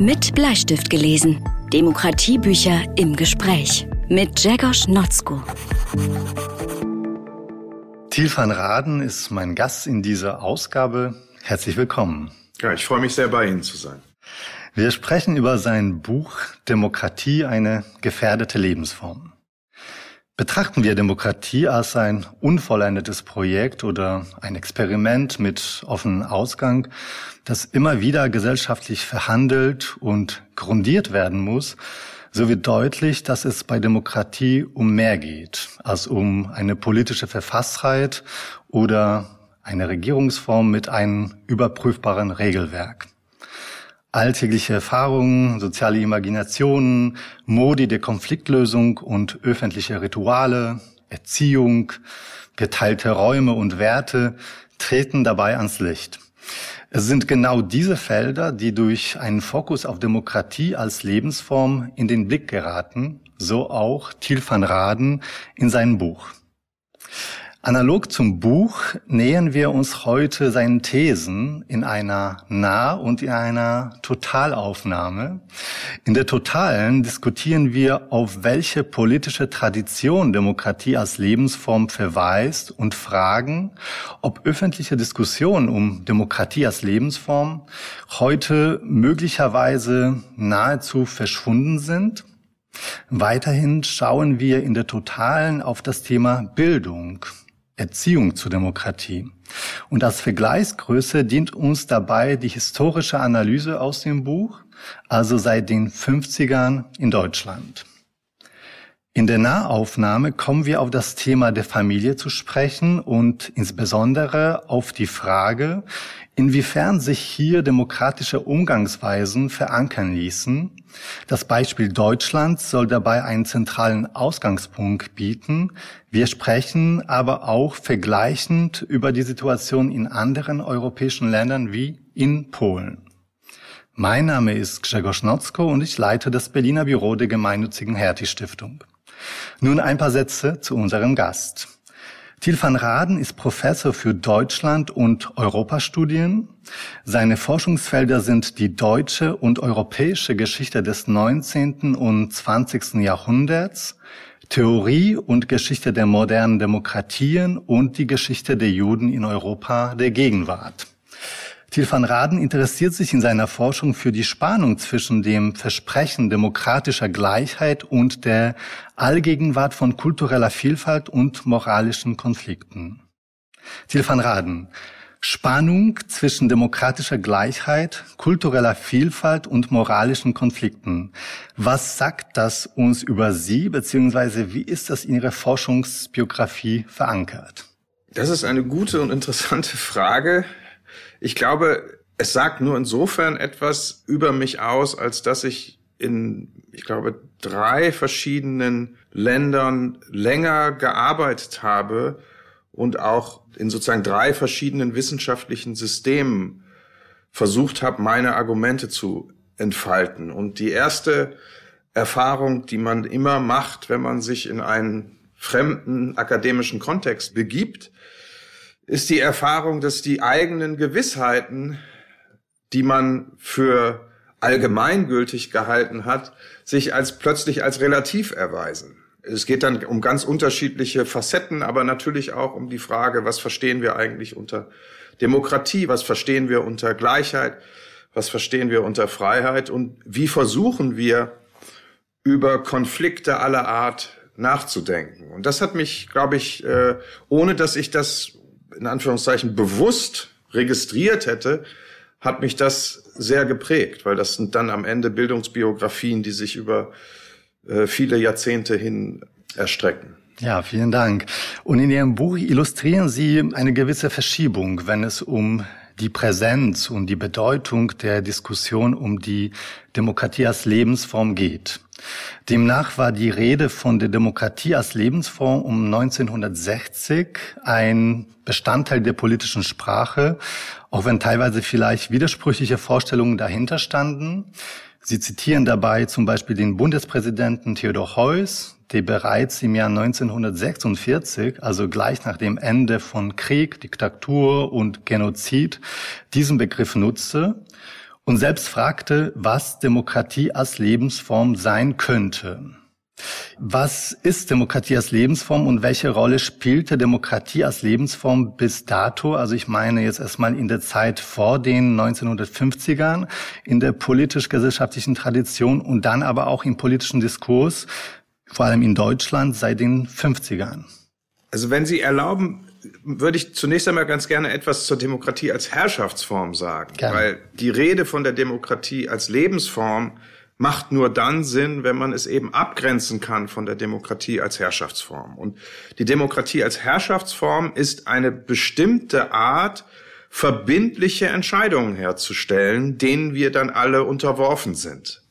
Mit Bleistift gelesen. Demokratiebücher im Gespräch. Mit Jagos Notzko. Thiel van Raden ist mein Gast in dieser Ausgabe. Herzlich willkommen. Ja, ich freue mich sehr, bei Ihnen zu sein. Wir sprechen über sein Buch Demokratie, eine gefährdete Lebensform. Betrachten wir Demokratie als ein unvollendetes Projekt oder ein Experiment mit offenem Ausgang, das immer wieder gesellschaftlich verhandelt und grundiert werden muss, so wird deutlich, dass es bei Demokratie um mehr geht als um eine politische Verfasstheit oder eine Regierungsform mit einem überprüfbaren Regelwerk alltägliche Erfahrungen, soziale Imaginationen, Modi der Konfliktlösung und öffentliche Rituale, Erziehung, geteilte Räume und Werte treten dabei ans Licht. Es sind genau diese Felder, die durch einen Fokus auf Demokratie als Lebensform in den Blick geraten, so auch Thiel van Raden in seinem Buch. Analog zum Buch nähern wir uns heute seinen Thesen in einer Nah- und in einer Totalaufnahme. In der Totalen diskutieren wir, auf welche politische Tradition Demokratie als Lebensform verweist und fragen, ob öffentliche Diskussionen um Demokratie als Lebensform heute möglicherweise nahezu verschwunden sind Weiterhin schauen wir in der Totalen auf das Thema Bildung Erziehung zur Demokratie. Und als Vergleichsgröße dient uns dabei die historische Analyse aus dem Buch, also seit den 50ern in Deutschland. In der Nahaufnahme kommen wir auf das Thema der Familie zu sprechen und insbesondere auf die Frage, inwiefern sich hier demokratische Umgangsweisen verankern ließen. Das Beispiel Deutschlands soll dabei einen zentralen Ausgangspunkt bieten. Wir sprechen aber auch vergleichend über die Situation in anderen europäischen Ländern wie in Polen. Mein Name ist Grzegorz Notzko und ich leite das Berliner Büro der gemeinnützigen Hertie Stiftung. Nun ein paar Sätze zu unserem Gast. Thiel van Raden ist Professor für Deutschland- und Europastudien. Seine Forschungsfelder sind die deutsche und europäische Geschichte des 19. und 20. Jahrhunderts, Theorie und Geschichte der modernen Demokratien und die Geschichte der Juden in Europa der Gegenwart. Thiel van Raden interessiert sich in seiner Forschung für die Spannung zwischen dem Versprechen demokratischer Gleichheit und der Allgegenwart von kultureller Vielfalt und moralischen Konflikten. Thiel van Raden, Spannung zwischen demokratischer Gleichheit, kultureller Vielfalt und moralischen Konflikten. Was sagt das uns über Sie, beziehungsweise wie ist das in Ihrer Forschungsbiografie verankert? Das ist eine gute und interessante Frage. Ich glaube, es sagt nur insofern etwas über mich aus, als dass ich in, ich glaube, drei verschiedenen Ländern länger gearbeitet habe und auch in sozusagen drei verschiedenen wissenschaftlichen Systemen versucht habe, meine Argumente zu entfalten. Und die erste Erfahrung, die man immer macht, wenn man sich in einen fremden akademischen Kontext begibt, ist die Erfahrung, dass die eigenen Gewissheiten, die man für allgemeingültig gehalten hat, sich als plötzlich als relativ erweisen. Es geht dann um ganz unterschiedliche Facetten, aber natürlich auch um die Frage, was verstehen wir eigentlich unter Demokratie, was verstehen wir unter Gleichheit, was verstehen wir unter Freiheit und wie versuchen wir über Konflikte aller Art nachzudenken. Und das hat mich, glaube ich, äh, ohne dass ich das in Anführungszeichen bewusst registriert hätte, hat mich das sehr geprägt, weil das sind dann am Ende Bildungsbiografien, die sich über äh, viele Jahrzehnte hin erstrecken. Ja, vielen Dank. Und in Ihrem Buch illustrieren Sie eine gewisse Verschiebung, wenn es um die Präsenz und die Bedeutung der Diskussion um die Demokratie als Lebensform geht. Demnach war die Rede von der Demokratie als Lebensform um 1960 ein Bestandteil der politischen Sprache, auch wenn teilweise vielleicht widersprüchliche Vorstellungen dahinter standen. Sie zitieren dabei zum Beispiel den Bundespräsidenten Theodor Heuss, der bereits im Jahr 1946, also gleich nach dem Ende von Krieg, Diktatur und Genozid, diesen Begriff nutzte und selbst fragte, was Demokratie als Lebensform sein könnte. Was ist Demokratie als Lebensform und welche Rolle spielte Demokratie als Lebensform bis dato? Also ich meine jetzt erstmal in der Zeit vor den 1950ern, in der politisch-gesellschaftlichen Tradition und dann aber auch im politischen Diskurs, vor allem in Deutschland seit den 50ern. Also wenn Sie erlauben, würde ich zunächst einmal ganz gerne etwas zur Demokratie als Herrschaftsform sagen, gerne. weil die Rede von der Demokratie als Lebensform macht nur dann Sinn, wenn man es eben abgrenzen kann von der Demokratie als Herrschaftsform. Und die Demokratie als Herrschaftsform ist eine bestimmte Art, verbindliche Entscheidungen herzustellen, denen wir dann alle unterworfen sind.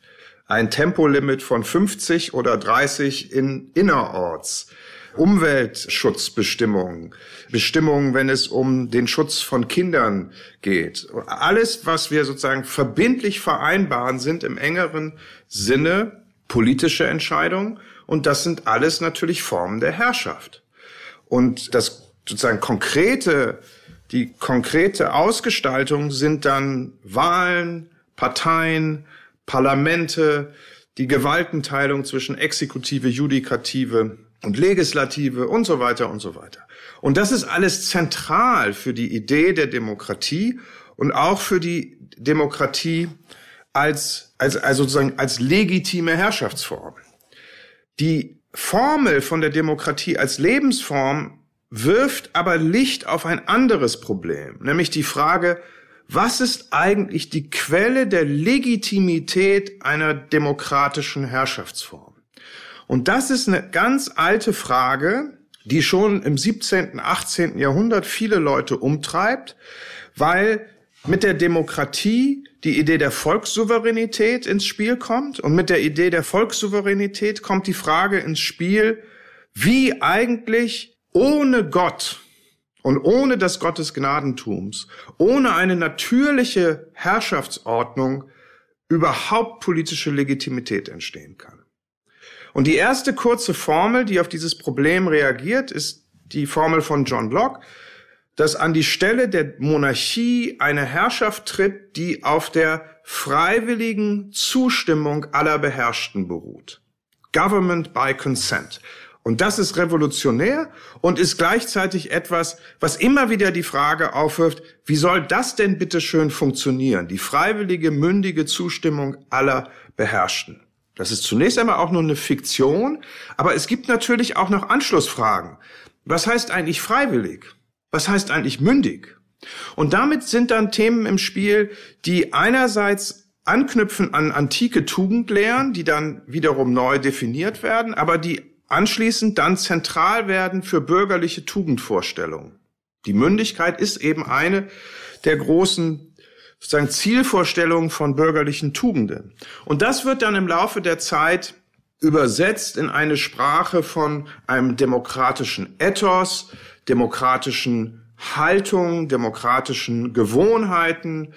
Ein Tempolimit von 50 oder 30 in innerorts Umweltschutzbestimmungen, Bestimmungen, wenn es um den Schutz von Kindern geht. Alles, was wir sozusagen verbindlich vereinbaren, sind im engeren Sinne politische Entscheidungen. Und das sind alles natürlich Formen der Herrschaft. Und das sozusagen konkrete, die konkrete Ausgestaltung sind dann Wahlen, Parteien, Parlamente, die Gewaltenteilung zwischen Exekutive, Judikative und Legislative und so weiter und so weiter. Und das ist alles zentral für die Idee der Demokratie und auch für die Demokratie als, als, also sozusagen als legitime Herrschaftsform. Die Formel von der Demokratie als Lebensform wirft aber Licht auf ein anderes Problem, nämlich die Frage, was ist eigentlich die Quelle der Legitimität einer demokratischen Herrschaftsform? Und das ist eine ganz alte Frage, die schon im 17., 18. Jahrhundert viele Leute umtreibt, weil mit der Demokratie die Idee der Volkssouveränität ins Spiel kommt und mit der Idee der Volkssouveränität kommt die Frage ins Spiel, wie eigentlich ohne Gott und ohne das Gott des Gnadentums, ohne eine natürliche Herrschaftsordnung überhaupt politische Legitimität entstehen kann. Und die erste kurze Formel, die auf dieses Problem reagiert, ist die Formel von John Locke, dass an die Stelle der Monarchie eine Herrschaft tritt, die auf der freiwilligen Zustimmung aller Beherrschten beruht. Government by Consent. Und das ist revolutionär und ist gleichzeitig etwas, was immer wieder die Frage aufwirft, wie soll das denn bitte schön funktionieren? Die freiwillige, mündige Zustimmung aller Beherrschten. Das ist zunächst einmal auch nur eine Fiktion, aber es gibt natürlich auch noch Anschlussfragen. Was heißt eigentlich freiwillig? Was heißt eigentlich mündig? Und damit sind dann Themen im Spiel, die einerseits anknüpfen an antike Tugendlehren, die dann wiederum neu definiert werden, aber die anschließend dann zentral werden für bürgerliche Tugendvorstellungen. Die Mündigkeit ist eben eine der großen sozusagen Zielvorstellungen von bürgerlichen Tugenden. Und das wird dann im Laufe der Zeit übersetzt in eine Sprache von einem demokratischen Ethos, demokratischen Haltung, demokratischen Gewohnheiten,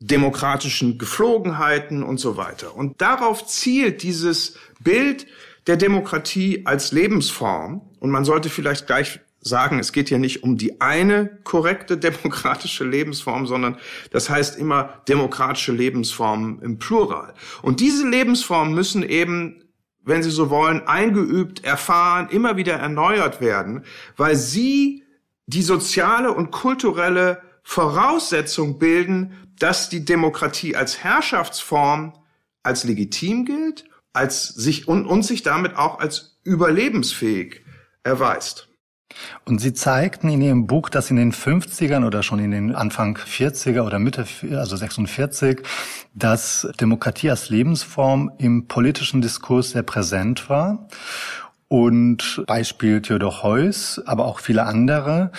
demokratischen Geflogenheiten und so weiter. Und darauf zielt dieses Bild der Demokratie als Lebensform. Und man sollte vielleicht gleich sagen, es geht hier nicht um die eine korrekte demokratische Lebensform, sondern das heißt immer demokratische Lebensformen im Plural. Und diese Lebensformen müssen eben, wenn Sie so wollen, eingeübt, erfahren, immer wieder erneuert werden, weil sie die soziale und kulturelle Voraussetzung bilden, dass die Demokratie als Herrschaftsform als legitim gilt, als sich und, und sich damit auch als überlebensfähig erweist. Und Sie zeigten in Ihrem Buch, dass in den 50ern oder schon in den Anfang 40er oder Mitte, also 46, dass Demokratie als Lebensform im politischen Diskurs sehr präsent war. Und Beispiel Theodor Heuss, aber auch viele andere.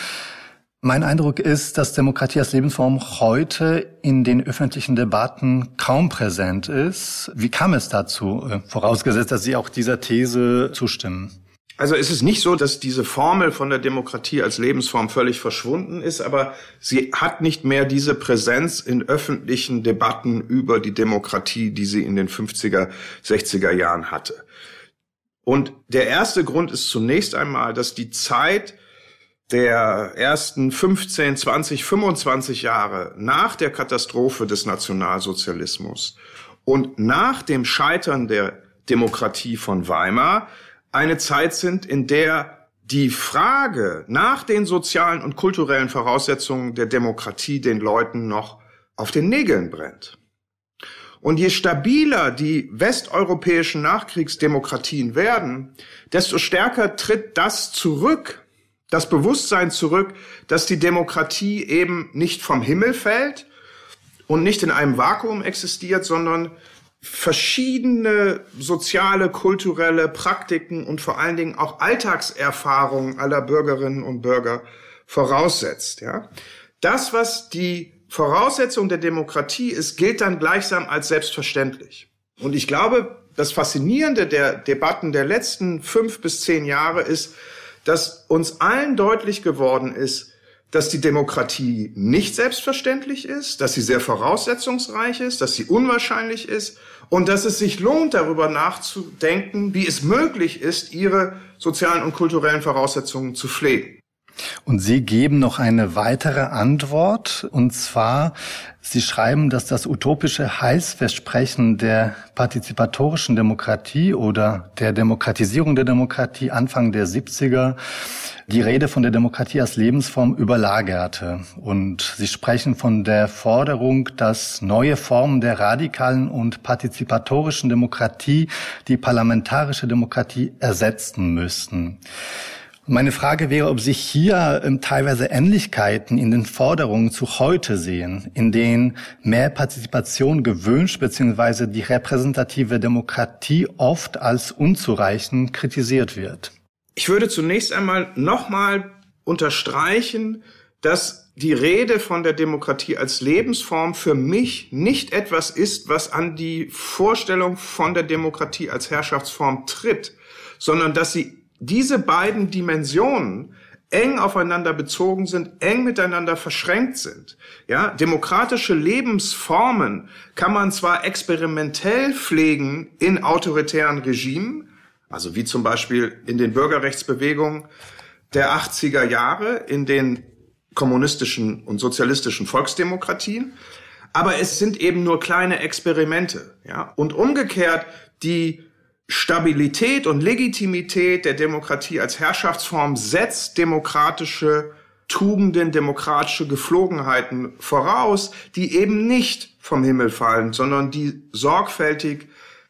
Mein Eindruck ist, dass Demokratie als Lebensform heute in den öffentlichen Debatten kaum präsent ist. Wie kam es dazu, äh, vorausgesetzt, dass Sie auch dieser These zustimmen? Also es ist nicht so, dass diese Formel von der Demokratie als Lebensform völlig verschwunden ist, aber sie hat nicht mehr diese Präsenz in öffentlichen Debatten über die Demokratie, die sie in den 50er, 60er Jahren hatte. Und der erste Grund ist zunächst einmal, dass die Zeit der ersten 15, 20, 25 Jahre nach der Katastrophe des Nationalsozialismus und nach dem Scheitern der Demokratie von Weimar eine Zeit sind, in der die Frage nach den sozialen und kulturellen Voraussetzungen der Demokratie den Leuten noch auf den Nägeln brennt. Und je stabiler die westeuropäischen Nachkriegsdemokratien werden, desto stärker tritt das zurück, das Bewusstsein zurück, dass die Demokratie eben nicht vom Himmel fällt und nicht in einem Vakuum existiert, sondern verschiedene soziale, kulturelle Praktiken und vor allen Dingen auch Alltagserfahrungen aller Bürgerinnen und Bürger voraussetzt. Ja? Das, was die Voraussetzung der Demokratie ist, gilt dann gleichsam als selbstverständlich. Und ich glaube, das Faszinierende der Debatten der letzten fünf bis zehn Jahre ist, dass uns allen deutlich geworden ist, dass die Demokratie nicht selbstverständlich ist, dass sie sehr voraussetzungsreich ist, dass sie unwahrscheinlich ist und dass es sich lohnt, darüber nachzudenken, wie es möglich ist, ihre sozialen und kulturellen Voraussetzungen zu pflegen. Und Sie geben noch eine weitere Antwort, und zwar, Sie schreiben, dass das utopische Heilsversprechen der partizipatorischen Demokratie oder der Demokratisierung der Demokratie Anfang der 70er die Rede von der Demokratie als Lebensform überlagerte. Und Sie sprechen von der Forderung, dass neue Formen der radikalen und partizipatorischen Demokratie die parlamentarische Demokratie ersetzen müssten. Meine Frage wäre, ob Sie hier ähm, teilweise Ähnlichkeiten in den Forderungen zu heute sehen, in denen mehr Partizipation gewünscht bzw. die repräsentative Demokratie oft als unzureichend kritisiert wird. Ich würde zunächst einmal nochmal unterstreichen, dass die Rede von der Demokratie als Lebensform für mich nicht etwas ist, was an die Vorstellung von der Demokratie als Herrschaftsform tritt, sondern dass sie diese beiden Dimensionen eng aufeinander bezogen sind, eng miteinander verschränkt sind. Ja, demokratische Lebensformen kann man zwar experimentell pflegen in autoritären Regimen, also wie zum Beispiel in den Bürgerrechtsbewegungen der 80er Jahre, in den kommunistischen und sozialistischen Volksdemokratien, aber es sind eben nur kleine Experimente, ja. Und umgekehrt die Stabilität und Legitimität der Demokratie als Herrschaftsform setzt demokratische Tugenden, demokratische Geflogenheiten voraus, die eben nicht vom Himmel fallen, sondern die sorgfältig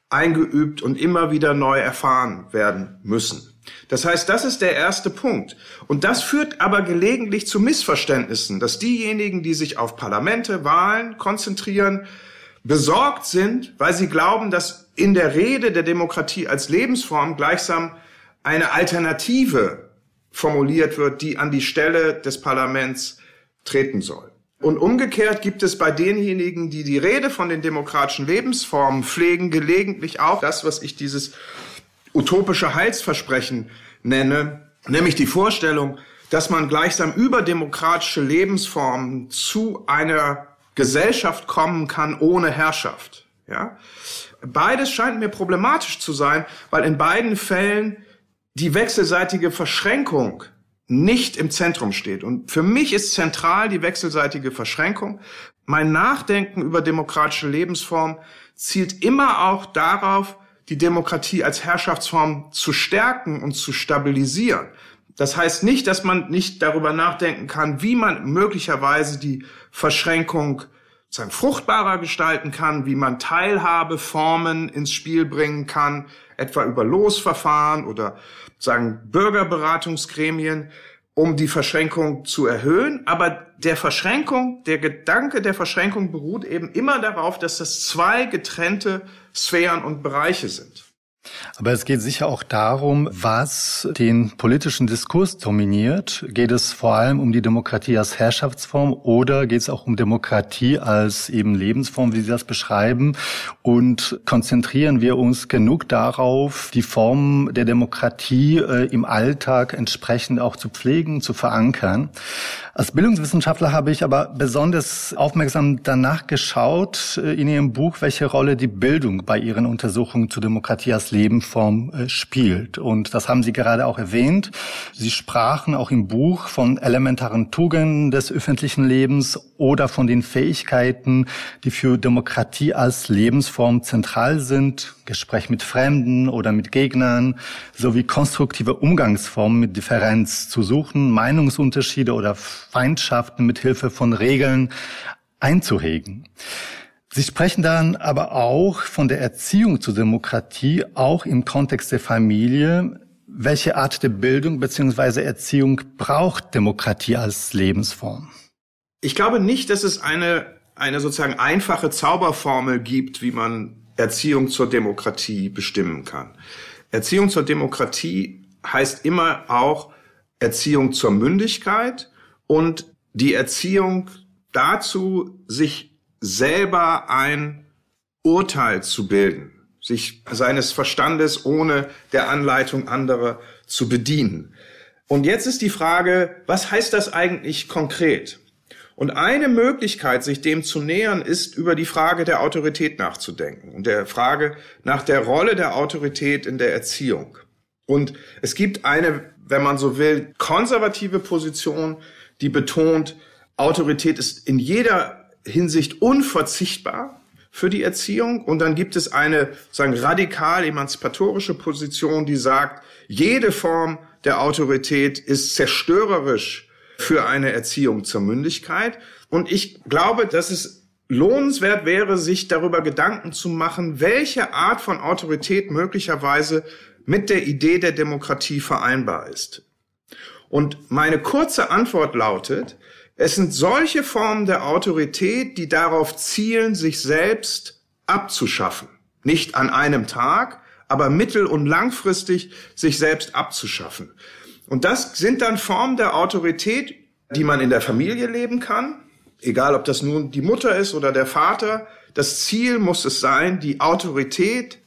eingeübt und immer wieder neu erfahren werden müssen. Das heißt, das ist der erste Punkt. Und das führt aber gelegentlich zu Missverständnissen, dass diejenigen, die sich auf Parlamente, Wahlen konzentrieren, besorgt sind, weil sie glauben, dass in der Rede der Demokratie als Lebensform gleichsam eine Alternative formuliert wird, die an die Stelle des Parlaments treten soll. Und umgekehrt gibt es bei denjenigen, die die Rede von den demokratischen Lebensformen pflegen, gelegentlich auch das, was ich dieses utopische Heilsversprechen nenne, nämlich die Vorstellung, dass man gleichsam über demokratische Lebensformen zu einer Gesellschaft kommen kann ohne Herrschaft. Ja? Beides scheint mir problematisch zu sein, weil in beiden Fällen die wechselseitige Verschränkung nicht im Zentrum steht. Und für mich ist zentral die wechselseitige Verschränkung. Mein Nachdenken über demokratische Lebensformen zielt immer auch darauf, die Demokratie als Herrschaftsform zu stärken und zu stabilisieren. Das heißt nicht, dass man nicht darüber nachdenken kann, wie man möglicherweise die Verschränkung sagen, fruchtbarer gestalten kann, wie man Teilhabeformen ins Spiel bringen kann, etwa über Losverfahren oder sagen Bürgerberatungsgremien, um die Verschränkung zu erhöhen. Aber der Verschränkung, der Gedanke der Verschränkung beruht eben immer darauf, dass das zwei getrennte Sphären und Bereiche sind. Aber es geht sicher auch darum, was den politischen Diskurs dominiert. Geht es vor allem um die Demokratie als Herrschaftsform oder geht es auch um Demokratie als eben Lebensform, wie Sie das beschreiben? Und konzentrieren wir uns genug darauf, die Form der Demokratie äh, im Alltag entsprechend auch zu pflegen, zu verankern? Als Bildungswissenschaftler habe ich aber besonders aufmerksam danach geschaut äh, in Ihrem Buch, welche Rolle die Bildung bei Ihren Untersuchungen zur Demokratie als als Lebensform äh, spielt. Und das haben Sie gerade auch erwähnt. Sie sprachen auch im Buch von elementaren Tugenden des öffentlichen Lebens oder von den Fähigkeiten, die für Demokratie als Lebensform zentral sind. Gespräch mit Fremden oder mit Gegnern sowie konstruktive Umgangsformen mit Differenz zu suchen, Meinungsunterschiede oder Feindschaften mit Hilfe von Regeln einzuhegen. Sie sprechen dann aber auch von der Erziehung zur Demokratie, auch im Kontext der Familie. Welche Art der Bildung bzw. Erziehung braucht Demokratie als Lebensform? Ich glaube nicht, dass es eine, eine sozusagen einfache Zauberformel gibt, wie man Erziehung zur Demokratie bestimmen kann. Erziehung zur Demokratie heißt immer auch Erziehung zur Mündigkeit und die Erziehung dazu, sich selber ein Urteil zu bilden, sich seines Verstandes ohne der Anleitung anderer zu bedienen. Und jetzt ist die Frage, was heißt das eigentlich konkret? Und eine Möglichkeit, sich dem zu nähern, ist, über die Frage der Autorität nachzudenken und der Frage nach der Rolle der Autorität in der Erziehung. Und es gibt eine, wenn man so will, konservative Position, die betont, Autorität ist in jeder Hinsicht unverzichtbar für die Erziehung. Und dann gibt es eine sagen radikal emanzipatorische Position, die sagt, jede Form der Autorität ist zerstörerisch für eine Erziehung zur Mündigkeit. Und ich glaube, dass es lohnenswert wäre, sich darüber Gedanken zu machen, welche Art von Autorität möglicherweise mit der Idee der Demokratie vereinbar ist. Und meine kurze Antwort lautet, es sind solche Formen der Autorität, die darauf zielen, sich selbst abzuschaffen. Nicht an einem Tag, aber mittel- und langfristig sich selbst abzuschaffen. Und das sind dann Formen der Autorität, die man in der Familie leben kann, egal ob das nun die Mutter ist oder der Vater. Das Ziel muss es sein, die Autorität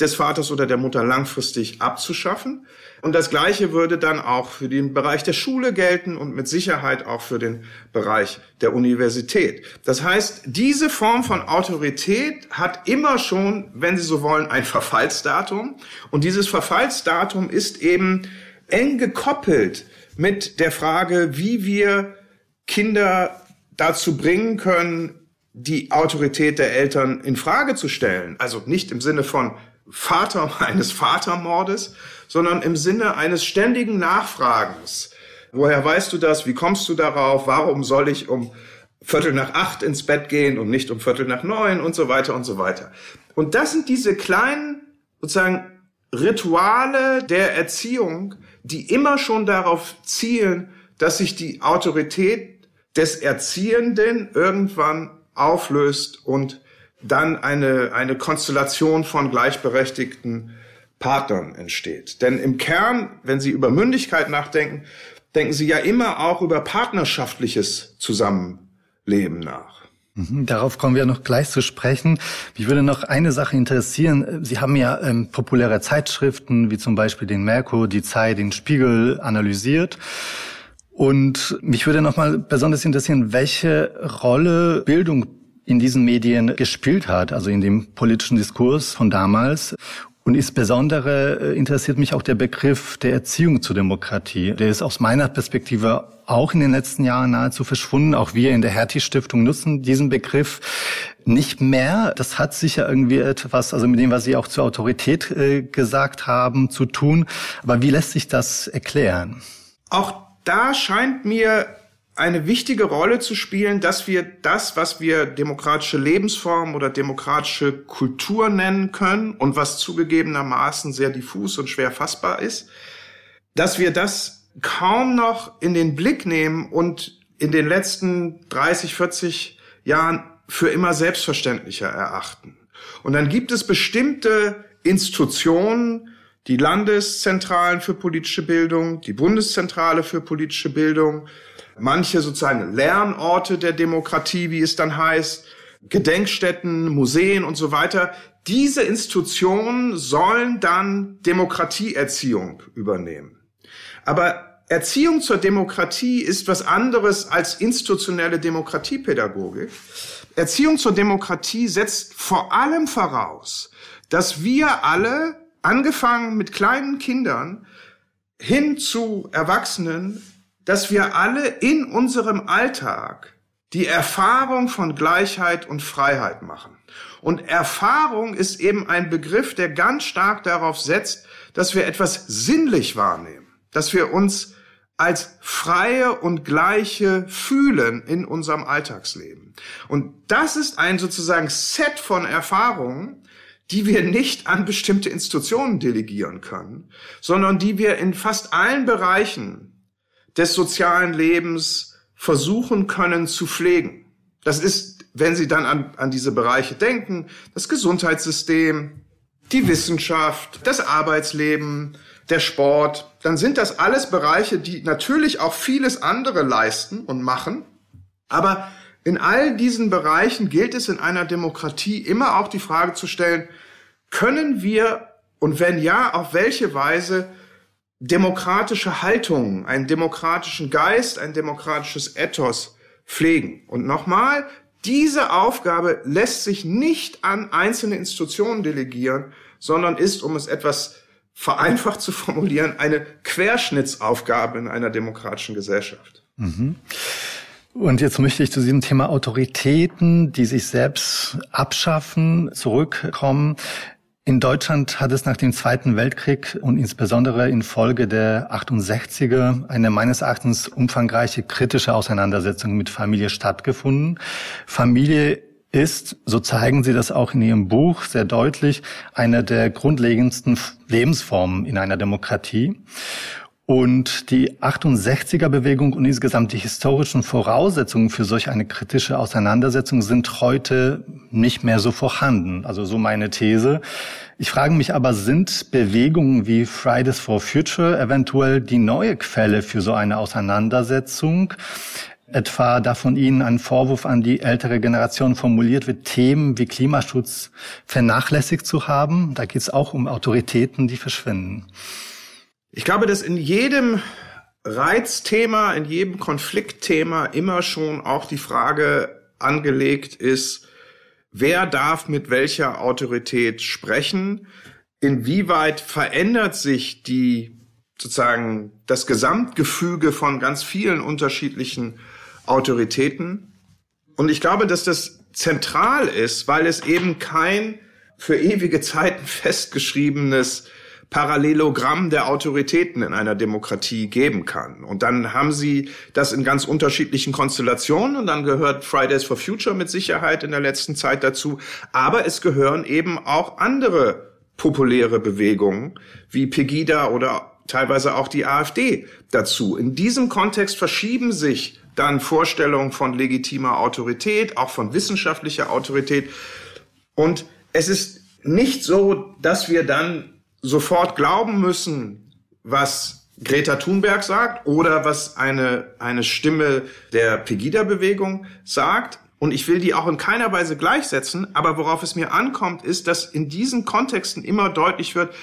des Vaters oder der Mutter langfristig abzuschaffen. Und das Gleiche würde dann auch für den Bereich der Schule gelten und mit Sicherheit auch für den Bereich der Universität. Das heißt, diese Form von Autorität hat immer schon, wenn Sie so wollen, ein Verfallsdatum. Und dieses Verfallsdatum ist eben eng gekoppelt mit der Frage, wie wir Kinder dazu bringen können, die Autorität der Eltern in Frage zu stellen. Also nicht im Sinne von Vater eines Vatermordes, sondern im Sinne eines ständigen Nachfragens. Woher weißt du das? Wie kommst du darauf? Warum soll ich um Viertel nach acht ins Bett gehen und nicht um Viertel nach neun und so weiter und so weiter. Und das sind diese kleinen, sozusagen, Rituale der Erziehung, die immer schon darauf zielen, dass sich die Autorität des Erziehenden irgendwann auflöst und dann eine, eine Konstellation von gleichberechtigten Partnern entsteht. Denn im Kern, wenn Sie über Mündigkeit nachdenken, denken Sie ja immer auch über partnerschaftliches Zusammenleben nach. Mhm, darauf kommen wir noch gleich zu sprechen. Mich würde noch eine Sache interessieren. Sie haben ja ähm, populäre Zeitschriften wie zum Beispiel den Merkur, die Zeit, den Spiegel analysiert. Und mich würde noch mal besonders interessieren, welche Rolle Bildung in diesen Medien gespielt hat, also in dem politischen Diskurs von damals. Und insbesondere äh, interessiert mich auch der Begriff der Erziehung zur Demokratie. Der ist aus meiner Perspektive auch in den letzten Jahren nahezu verschwunden. Auch wir in der Hertie-Stiftung nutzen diesen Begriff nicht mehr. Das hat sicher irgendwie etwas, also mit dem, was Sie auch zur Autorität äh, gesagt haben, zu tun. Aber wie lässt sich das erklären? Auch da scheint mir eine wichtige Rolle zu spielen, dass wir das, was wir demokratische Lebensform oder demokratische Kultur nennen können und was zugegebenermaßen sehr diffus und schwer fassbar ist, dass wir das kaum noch in den Blick nehmen und in den letzten 30, 40 Jahren für immer selbstverständlicher erachten. Und dann gibt es bestimmte Institutionen, die Landeszentralen für politische Bildung, die Bundeszentrale für politische Bildung, manche sozusagen Lernorte der Demokratie, wie es dann heißt, Gedenkstätten, Museen und so weiter. Diese Institutionen sollen dann Demokratieerziehung übernehmen. Aber Erziehung zur Demokratie ist was anderes als institutionelle Demokratiepädagogik. Erziehung zur Demokratie setzt vor allem voraus, dass wir alle angefangen mit kleinen Kindern hin zu Erwachsenen, dass wir alle in unserem Alltag die Erfahrung von Gleichheit und Freiheit machen. Und Erfahrung ist eben ein Begriff, der ganz stark darauf setzt, dass wir etwas sinnlich wahrnehmen, dass wir uns als freie und gleiche fühlen in unserem Alltagsleben. Und das ist ein sozusagen Set von Erfahrungen, die wir nicht an bestimmte Institutionen delegieren können, sondern die wir in fast allen Bereichen des sozialen Lebens versuchen können zu pflegen. Das ist, wenn Sie dann an, an diese Bereiche denken, das Gesundheitssystem, die Wissenschaft, das Arbeitsleben, der Sport, dann sind das alles Bereiche, die natürlich auch vieles andere leisten und machen. Aber in all diesen Bereichen gilt es in einer Demokratie immer auch die Frage zu stellen, können wir und wenn ja, auf welche Weise demokratische Haltungen, einen demokratischen Geist, ein demokratisches Ethos pflegen. Und nochmal, diese Aufgabe lässt sich nicht an einzelne Institutionen delegieren, sondern ist, um es etwas vereinfacht zu formulieren, eine Querschnittsaufgabe in einer demokratischen Gesellschaft. Mhm. Und jetzt möchte ich zu diesem Thema Autoritäten, die sich selbst abschaffen, zurückkommen. In Deutschland hat es nach dem Zweiten Weltkrieg und insbesondere infolge der 68er eine meines Erachtens umfangreiche kritische Auseinandersetzung mit Familie stattgefunden. Familie ist, so zeigen Sie das auch in Ihrem Buch sehr deutlich, eine der grundlegendsten Lebensformen in einer Demokratie. Und die 68er-Bewegung und insgesamt die historischen Voraussetzungen für solch eine kritische Auseinandersetzung sind heute nicht mehr so vorhanden. Also so meine These. Ich frage mich aber, sind Bewegungen wie Fridays for Future eventuell die neue Quelle für so eine Auseinandersetzung? Etwa da von Ihnen ein Vorwurf an die ältere Generation formuliert wird, Themen wie Klimaschutz vernachlässigt zu haben. Da geht es auch um Autoritäten, die verschwinden. Ich glaube, dass in jedem Reizthema, in jedem Konfliktthema immer schon auch die Frage angelegt ist, wer darf mit welcher Autorität sprechen, inwieweit verändert sich die sozusagen das Gesamtgefüge von ganz vielen unterschiedlichen Autoritäten. Und ich glaube, dass das zentral ist, weil es eben kein für ewige Zeiten festgeschriebenes Parallelogramm der Autoritäten in einer Demokratie geben kann. Und dann haben sie das in ganz unterschiedlichen Konstellationen und dann gehört Fridays for Future mit Sicherheit in der letzten Zeit dazu. Aber es gehören eben auch andere populäre Bewegungen wie Pegida oder teilweise auch die AfD dazu. In diesem Kontext verschieben sich dann Vorstellungen von legitimer Autorität, auch von wissenschaftlicher Autorität. Und es ist nicht so, dass wir dann sofort glauben müssen, was Greta Thunberg sagt oder was eine, eine Stimme der Pegida-Bewegung sagt. Und ich will die auch in keiner Weise gleichsetzen. Aber worauf es mir ankommt, ist, dass in diesen Kontexten immer deutlich wird,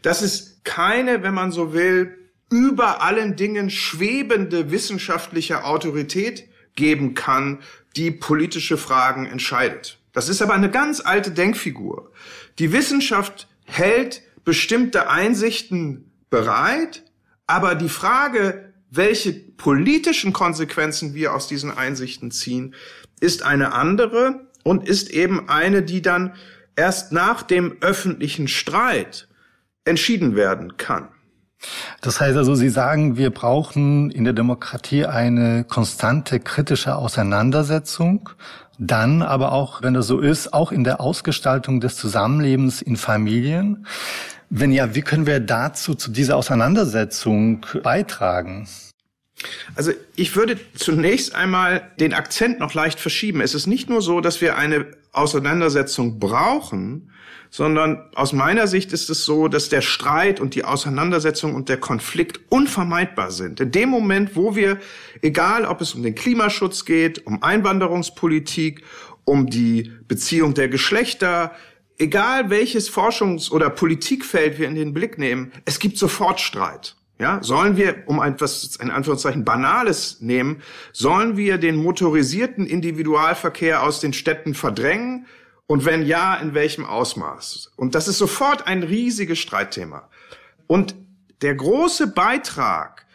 dass es keine, wenn man so will, über allen Dingen schwebende wissenschaftliche Autorität geben kann, die politische Fragen entscheidet. Das ist aber eine ganz alte Denkfigur. Die Wissenschaft hält bestimmte Einsichten bereit, aber die Frage, welche politischen Konsequenzen wir aus diesen Einsichten ziehen, ist eine andere und ist eben eine, die dann erst nach dem öffentlichen Streit entschieden werden kann. Das heißt also, Sie sagen, wir brauchen in der Demokratie eine konstante kritische Auseinandersetzung, dann aber auch, wenn das so ist, auch in der Ausgestaltung des Zusammenlebens in Familien. Wenn ja, wie können wir dazu, zu dieser Auseinandersetzung beitragen? Also ich würde zunächst einmal den Akzent noch leicht verschieben. Es ist nicht nur so, dass wir eine Auseinandersetzung brauchen, sondern aus meiner Sicht ist es so, dass der Streit und die Auseinandersetzung und der Konflikt unvermeidbar sind. In dem Moment, wo wir, egal ob es um den Klimaschutz geht, um Einwanderungspolitik, um die Beziehung der Geschlechter, egal welches Forschungs- oder Politikfeld wir in den Blick nehmen, es gibt sofort Streit. Ja, sollen wir, um etwas in Anführungszeichen Banales nehmen, sollen wir den motorisierten Individualverkehr aus den Städten verdrängen Und wenn ja, in welchem Ausmaß? Und das ist sofort ein riesiges Streitthema. Und der große Beitrag,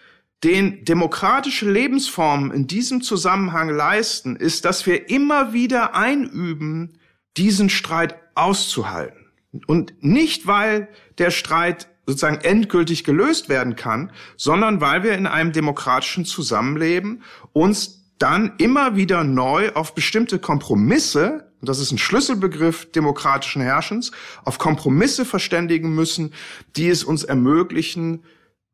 den demokratische Lebensformen in diesem Zusammenhang leisten, ist, dass wir immer wieder einüben, diesen Streit auszuhalten. Und nicht, weil der Streit sozusagen endgültig gelöst werden kann, sondern weil wir in einem demokratischen Zusammenleben uns dann immer wieder neu auf bestimmte Kompromisse und das ist ein Schlüsselbegriff demokratischen Herrschens, auf Kompromisse verständigen müssen, die es uns ermöglichen,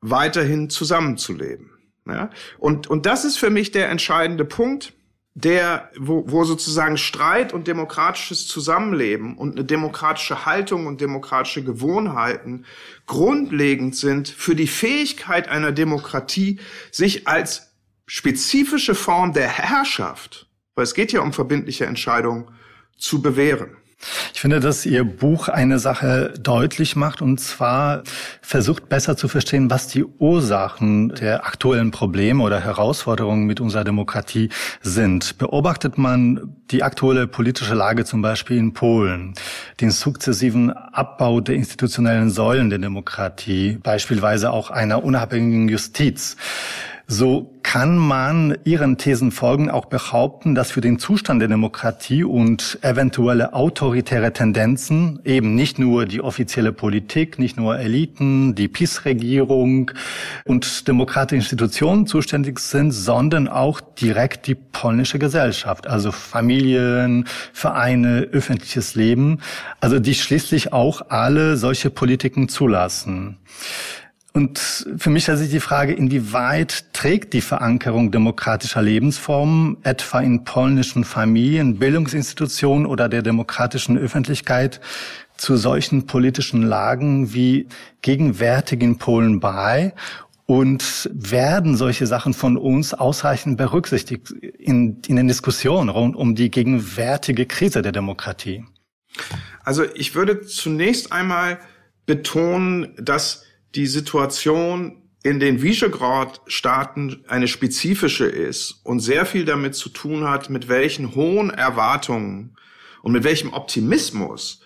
weiterhin zusammenzuleben. Ja? Und, und das ist für mich der entscheidende Punkt, der, wo, wo sozusagen Streit und demokratisches Zusammenleben und eine demokratische Haltung und demokratische Gewohnheiten grundlegend sind für die Fähigkeit einer Demokratie, sich als spezifische Form der Herrschaft, weil es geht ja um verbindliche Entscheidungen, zu bewähren. Ich finde, dass Ihr Buch eine Sache deutlich macht, und zwar versucht besser zu verstehen, was die Ursachen der aktuellen Probleme oder Herausforderungen mit unserer Demokratie sind. Beobachtet man die aktuelle politische Lage zum Beispiel in Polen, den sukzessiven Abbau der institutionellen Säulen der Demokratie, beispielsweise auch einer unabhängigen Justiz, so kann man Ihren Thesen folgen auch behaupten, dass für den Zustand der Demokratie und eventuelle autoritäre Tendenzen eben nicht nur die offizielle Politik, nicht nur Eliten, die PiS-Regierung und demokratische Institutionen zuständig sind, sondern auch direkt die polnische Gesellschaft, also Familien, Vereine, öffentliches Leben, also die schließlich auch alle solche Politiken zulassen. Und für mich stellt sich die Frage, inwieweit trägt die Verankerung demokratischer Lebensformen, etwa in polnischen Familien, Bildungsinstitutionen oder der demokratischen Öffentlichkeit, zu solchen politischen Lagen wie gegenwärtig in Polen bei? Und werden solche Sachen von uns ausreichend berücksichtigt in, in den Diskussionen rund um die gegenwärtige Krise der Demokratie? Also ich würde zunächst einmal betonen, dass die Situation in den Visegrad-Staaten eine spezifische ist und sehr viel damit zu tun hat, mit welchen hohen Erwartungen und mit welchem Optimismus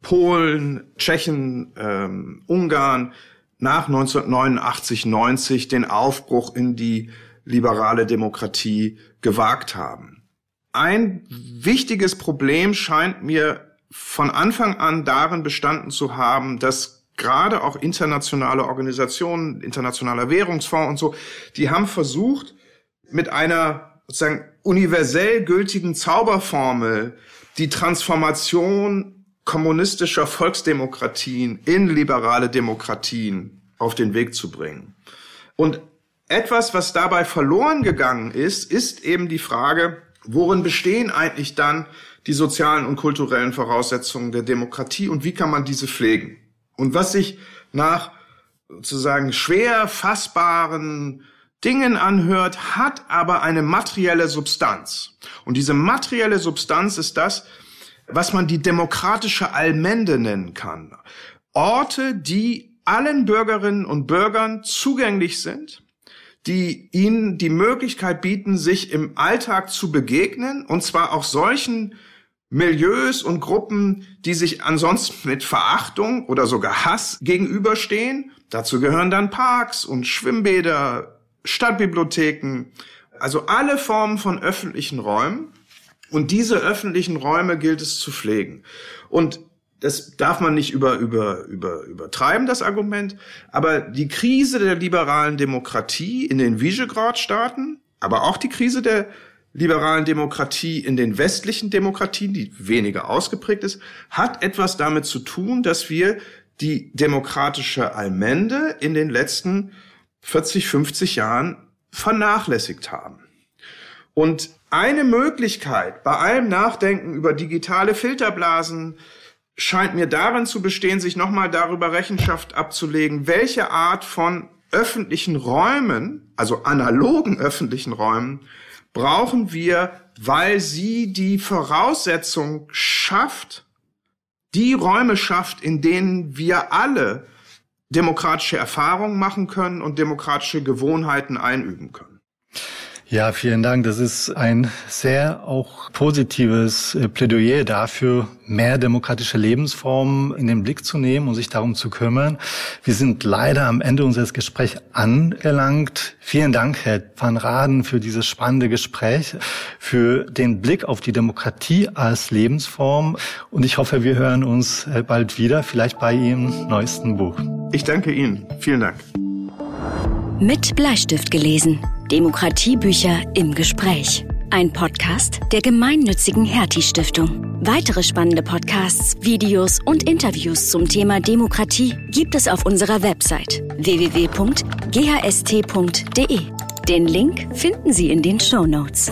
Polen, Tschechen, ähm, Ungarn nach 1989, 90 den Aufbruch in die liberale Demokratie gewagt haben. Ein wichtiges Problem scheint mir von Anfang an darin bestanden zu haben, dass gerade auch internationale Organisationen, internationaler Währungsfonds und so, die haben versucht, mit einer sozusagen universell gültigen Zauberformel die Transformation kommunistischer Volksdemokratien in liberale Demokratien auf den Weg zu bringen. Und etwas, was dabei verloren gegangen ist, ist eben die Frage, worin bestehen eigentlich dann die sozialen und kulturellen Voraussetzungen der Demokratie und wie kann man diese pflegen? Und was sich nach sozusagen schwer fassbaren Dingen anhört, hat aber eine materielle Substanz. Und diese materielle Substanz ist das, was man die demokratische Allmende nennen kann. Orte, die allen Bürgerinnen und Bürgern zugänglich sind, die ihnen die Möglichkeit bieten, sich im Alltag zu begegnen, und zwar auch solchen Milieus und Gruppen, die sich ansonsten mit Verachtung oder sogar Hass gegenüberstehen. Dazu gehören dann Parks und Schwimmbäder, Stadtbibliotheken, also alle Formen von öffentlichen Räumen. Und diese öffentlichen Räume gilt es zu pflegen. Und das darf man nicht über, über, über, übertreiben, das Argument. Aber die Krise der liberalen Demokratie in den Visegrad-Staaten, aber auch die Krise der liberalen Demokratie in den westlichen Demokratien, die weniger ausgeprägt ist, hat etwas damit zu tun, dass wir die demokratische Allmende in den letzten 40, 50 Jahren vernachlässigt haben. Und eine Möglichkeit bei allem Nachdenken über digitale Filterblasen scheint mir darin zu bestehen, sich nochmal darüber Rechenschaft abzulegen, welche Art von öffentlichen Räumen, also analogen öffentlichen Räumen, brauchen wir, weil sie die Voraussetzung schafft, die Räume schafft, in denen wir alle demokratische Erfahrungen machen können und demokratische Gewohnheiten einüben können. Ja, vielen Dank. Das ist ein sehr auch positives äh, Plädoyer dafür, mehr demokratische Lebensformen in den Blick zu nehmen und sich darum zu kümmern. Wir sind leider am Ende unseres Gesprächs angelangt. Vielen Dank, Herr van Raden, für dieses spannende Gespräch, für den Blick auf die Demokratie als Lebensform. Und ich hoffe, wir hören uns äh, bald wieder, vielleicht bei Ihrem neuesten Buch. Ich danke Ihnen. Vielen Dank. Mit Bleistift gelesen. Demokratiebücher im Gespräch. Ein Podcast der gemeinnützigen Hertie Stiftung. Weitere spannende Podcasts, Videos und Interviews zum Thema Demokratie gibt es auf unserer Website www.ghst.de. Den Link finden Sie in den Show Notes.